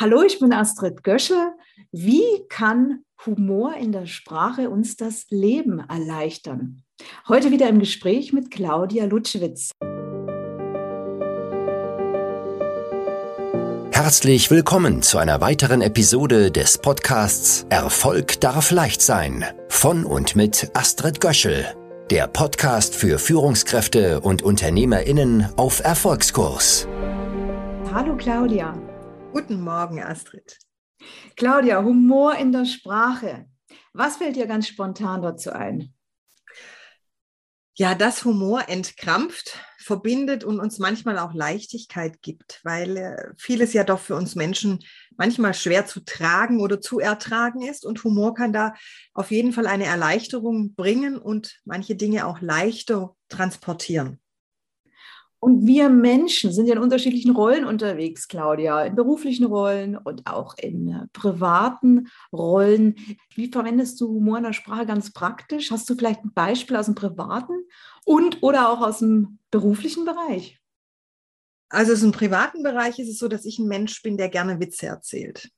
Hallo, ich bin Astrid Göschel. Wie kann Humor in der Sprache uns das Leben erleichtern? Heute wieder im Gespräch mit Claudia Lutschwitz. Herzlich willkommen zu einer weiteren Episode des Podcasts Erfolg darf leicht sein von und mit Astrid Göschel, der Podcast für Führungskräfte und Unternehmerinnen auf Erfolgskurs. Hallo Claudia. Guten Morgen, Astrid. Claudia, Humor in der Sprache. Was fällt dir ganz spontan dazu ein? Ja, dass Humor entkrampft, verbindet und uns manchmal auch Leichtigkeit gibt, weil äh, vieles ja doch für uns Menschen manchmal schwer zu tragen oder zu ertragen ist. Und Humor kann da auf jeden Fall eine Erleichterung bringen und manche Dinge auch leichter transportieren. Und wir Menschen sind ja in unterschiedlichen Rollen unterwegs, Claudia, in beruflichen Rollen und auch in äh, privaten Rollen. Wie verwendest du Humor in der Sprache ganz praktisch? Hast du vielleicht ein Beispiel aus dem privaten und oder auch aus dem beruflichen Bereich? Also aus dem privaten Bereich ist es so, dass ich ein Mensch bin, der gerne Witze erzählt.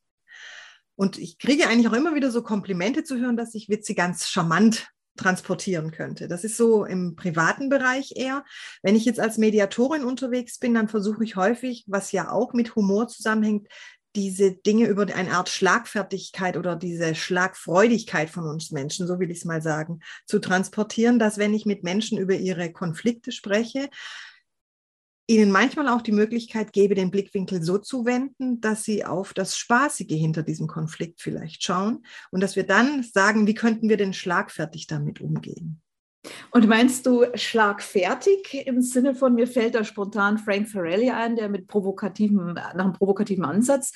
Und ich kriege eigentlich auch immer wieder so Komplimente zu hören, dass ich Witze ganz charmant transportieren könnte. Das ist so im privaten Bereich eher. Wenn ich jetzt als Mediatorin unterwegs bin, dann versuche ich häufig, was ja auch mit Humor zusammenhängt, diese Dinge über eine Art Schlagfertigkeit oder diese Schlagfreudigkeit von uns Menschen, so will ich es mal sagen, zu transportieren, dass wenn ich mit Menschen über ihre Konflikte spreche, ihnen manchmal auch die Möglichkeit gebe, den Blickwinkel so zu wenden, dass sie auf das Spaßige hinter diesem Konflikt vielleicht schauen und dass wir dann sagen, wie könnten wir denn schlagfertig damit umgehen. Und meinst du schlagfertig im Sinne von, mir fällt da spontan Frank Farelli ein, der mit provokativen, nach einem provokativen Ansatz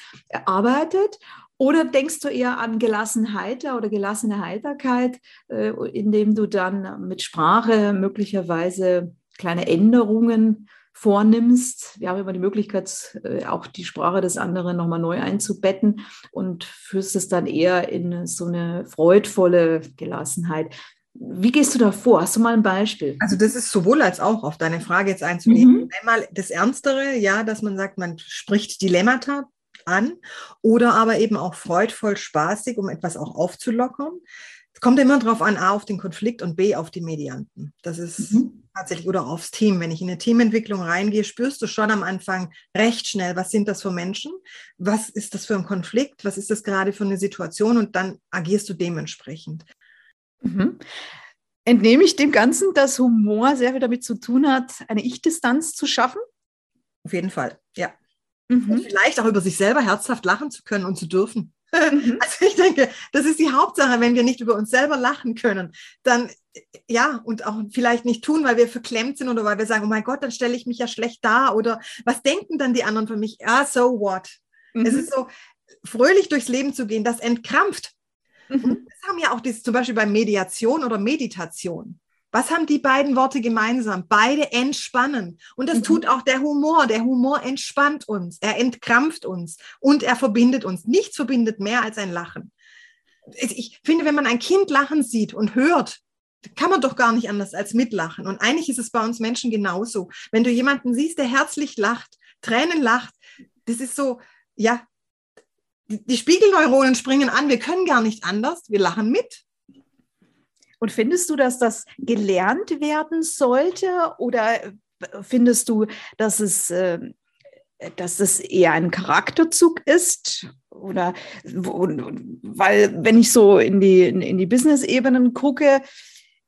arbeitet? Oder denkst du eher an Gelassenheit oder gelassene Heiterkeit, äh, indem du dann mit Sprache möglicherweise kleine Änderungen vornimmst. Wir haben immer die Möglichkeit, äh, auch die Sprache des anderen nochmal neu einzubetten und führst es dann eher in so eine freudvolle Gelassenheit. Wie gehst du da vor? Hast du mal ein Beispiel? Also das ist sowohl als auch auf deine Frage jetzt einzunehmen. Mhm. Einmal das Ernstere, ja, dass man sagt, man spricht Dilemmata an oder aber eben auch freudvoll, spaßig, um etwas auch aufzulockern. Es kommt immer darauf an, A, auf den Konflikt und B, auf die Medianten. Das ist mhm. tatsächlich, oder aufs Team. Wenn ich in eine Teamentwicklung reingehe, spürst du schon am Anfang recht schnell, was sind das für Menschen? Was ist das für ein Konflikt? Was ist das gerade für eine Situation? Und dann agierst du dementsprechend. Mhm. Entnehme ich dem Ganzen, dass Humor sehr viel damit zu tun hat, eine Ich-Distanz zu schaffen? Auf jeden Fall, ja. Mhm. vielleicht auch über sich selber herzhaft lachen zu können und zu dürfen. Mhm. Also ich denke, das ist die Hauptsache, wenn wir nicht über uns selber lachen können, dann ja, und auch vielleicht nicht tun, weil wir verklemmt sind oder weil wir sagen, oh mein Gott, dann stelle ich mich ja schlecht dar oder was denken dann die anderen von mich? Ah, so what? Mhm. Es ist so, fröhlich durchs Leben zu gehen, das entkrampft. Mhm. Und das haben ja auch das, zum Beispiel bei Mediation oder Meditation. Was haben die beiden Worte gemeinsam? Beide entspannen. Und das mhm. tut auch der Humor. Der Humor entspannt uns, er entkrampft uns und er verbindet uns. Nichts verbindet mehr als ein Lachen. Ich finde, wenn man ein Kind lachen sieht und hört, kann man doch gar nicht anders als mitlachen. Und eigentlich ist es bei uns Menschen genauso. Wenn du jemanden siehst, der herzlich lacht, Tränen lacht, das ist so, ja, die Spiegelneuronen springen an. Wir können gar nicht anders. Wir lachen mit. Und findest du, dass das gelernt werden sollte oder findest du, dass es, äh, dass es eher ein Charakterzug ist? Oder weil, wenn ich so in die, in die Business-Ebenen gucke,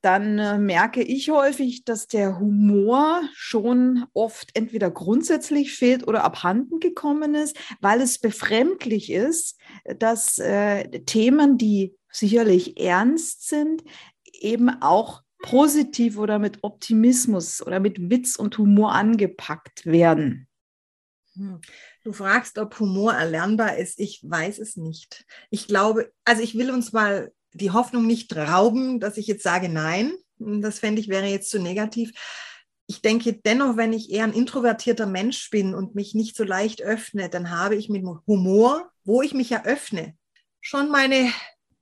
dann äh, merke ich häufig, dass der Humor schon oft entweder grundsätzlich fehlt oder abhanden gekommen ist, weil es befremdlich ist, dass äh, Themen, die sicherlich ernst sind, eben auch positiv oder mit Optimismus oder mit Witz und Humor angepackt werden. Hm. Du fragst, ob Humor erlernbar ist. Ich weiß es nicht. Ich glaube, also ich will uns mal die Hoffnung nicht rauben, dass ich jetzt sage nein. Das fände ich wäre jetzt zu negativ. Ich denke dennoch, wenn ich eher ein introvertierter Mensch bin und mich nicht so leicht öffne, dann habe ich mit Humor, wo ich mich ja öffne, schon meine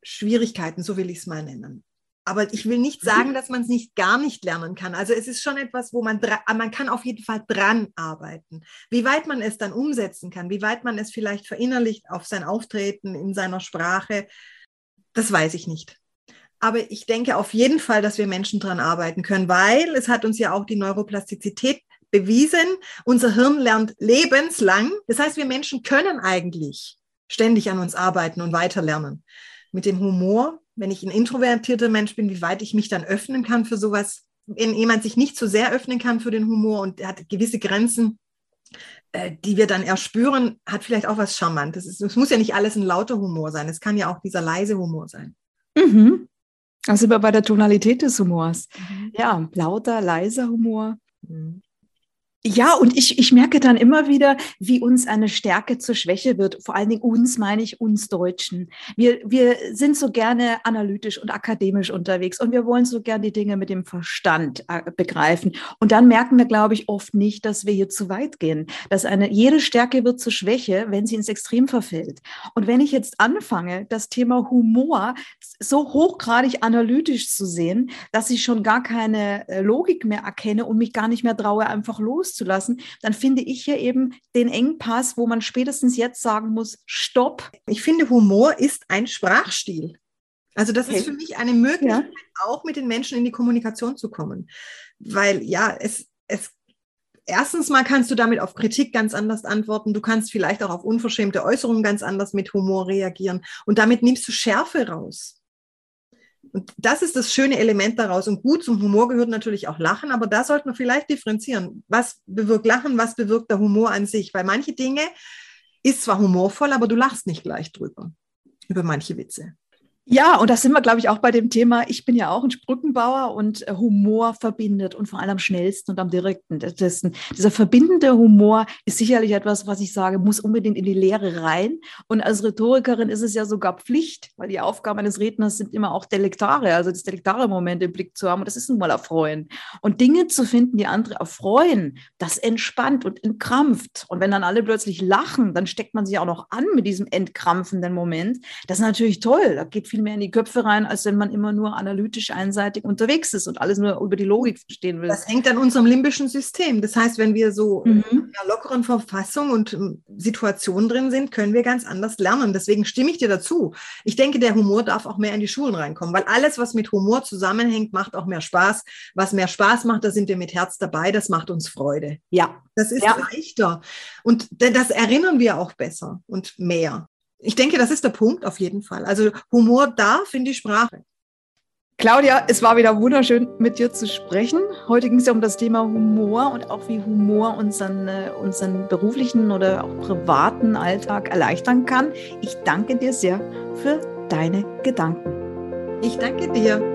Schwierigkeiten, so will ich es mal nennen. Aber ich will nicht sagen, dass man es nicht gar nicht lernen kann. Also es ist schon etwas, wo man man kann auf jeden Fall dran arbeiten. Wie weit man es dann umsetzen kann, wie weit man es vielleicht verinnerlicht auf sein Auftreten in seiner Sprache, das weiß ich nicht. Aber ich denke auf jeden Fall, dass wir Menschen dran arbeiten können, weil es hat uns ja auch die Neuroplastizität bewiesen. Unser Hirn lernt lebenslang. Das heißt, wir Menschen können eigentlich ständig an uns arbeiten und weiterlernen. Mit dem Humor wenn ich ein introvertierter Mensch bin, wie weit ich mich dann öffnen kann für sowas, wenn jemand sich nicht so sehr öffnen kann für den Humor und hat gewisse Grenzen, äh, die wir dann erspüren, hat vielleicht auch was Charmantes. Es, muss ja nicht alles ein lauter Humor sein, es kann ja auch dieser leise Humor sein. Mhm. Also bei der Tonalität des Humors. Mhm. Ja, lauter, leiser Humor. Mhm. Ja, und ich, ich merke dann immer wieder, wie uns eine Stärke zur Schwäche wird. Vor allen Dingen uns, meine ich, uns Deutschen. Wir, wir sind so gerne analytisch und akademisch unterwegs und wir wollen so gerne die Dinge mit dem Verstand äh, begreifen. Und dann merken wir, glaube ich, oft nicht, dass wir hier zu weit gehen. Dass eine, jede Stärke wird zur Schwäche, wenn sie ins Extrem verfällt. Und wenn ich jetzt anfange, das Thema Humor so hochgradig analytisch zu sehen, dass ich schon gar keine äh, Logik mehr erkenne und mich gar nicht mehr traue, einfach los loszulassen, dann finde ich hier eben den Engpass, wo man spätestens jetzt sagen muss, stopp. Ich finde, Humor ist ein Sprachstil. Also das okay. ist für mich eine Möglichkeit, ja. auch mit den Menschen in die Kommunikation zu kommen. Weil ja, es, es erstens mal kannst du damit auf Kritik ganz anders antworten. Du kannst vielleicht auch auf unverschämte Äußerungen ganz anders mit Humor reagieren. Und damit nimmst du Schärfe raus. Und das ist das schöne Element daraus. Und gut, zum Humor gehört natürlich auch Lachen, aber da sollte man vielleicht differenzieren. Was bewirkt Lachen, was bewirkt der Humor an sich? Weil manche Dinge ist zwar humorvoll, aber du lachst nicht gleich drüber, über manche Witze. Ja, und da sind wir, glaube ich, auch bei dem Thema, ich bin ja auch ein Brückenbauer und äh, Humor verbindet und vor allem am schnellsten und am direkten. Dieser verbindende Humor ist sicherlich etwas, was ich sage, muss unbedingt in die Lehre rein. Und als Rhetorikerin ist es ja sogar Pflicht, weil die Aufgaben eines Redners sind immer auch Delektare, also das delektare Moment im Blick zu haben. Und das ist nun mal erfreuen. Und Dinge zu finden, die andere erfreuen, das entspannt und entkrampft. Und wenn dann alle plötzlich lachen, dann steckt man sich auch noch an mit diesem entkrampfenden Moment. Das ist natürlich toll. Da geht viel viel mehr in die Köpfe rein, als wenn man immer nur analytisch einseitig unterwegs ist und alles nur über die Logik verstehen will. Das hängt an unserem limbischen System. Das heißt, wenn wir so mhm. in einer lockeren Verfassung und ähm, Situationen drin sind, können wir ganz anders lernen. Deswegen stimme ich dir dazu. Ich denke, der Humor darf auch mehr in die Schulen reinkommen, weil alles, was mit Humor zusammenhängt, macht auch mehr Spaß. Was mehr Spaß macht, da sind wir mit Herz dabei. Das macht uns Freude. Ja. Das ist ja. leichter. Und das erinnern wir auch besser und mehr. Ich denke, das ist der Punkt auf jeden Fall. Also Humor darf in die Sprache. Claudia, es war wieder wunderschön, mit dir zu sprechen. Heute ging es ja um das Thema Humor und auch wie Humor unseren, äh, unseren beruflichen oder auch privaten Alltag erleichtern kann. Ich danke dir sehr für deine Gedanken. Ich danke dir.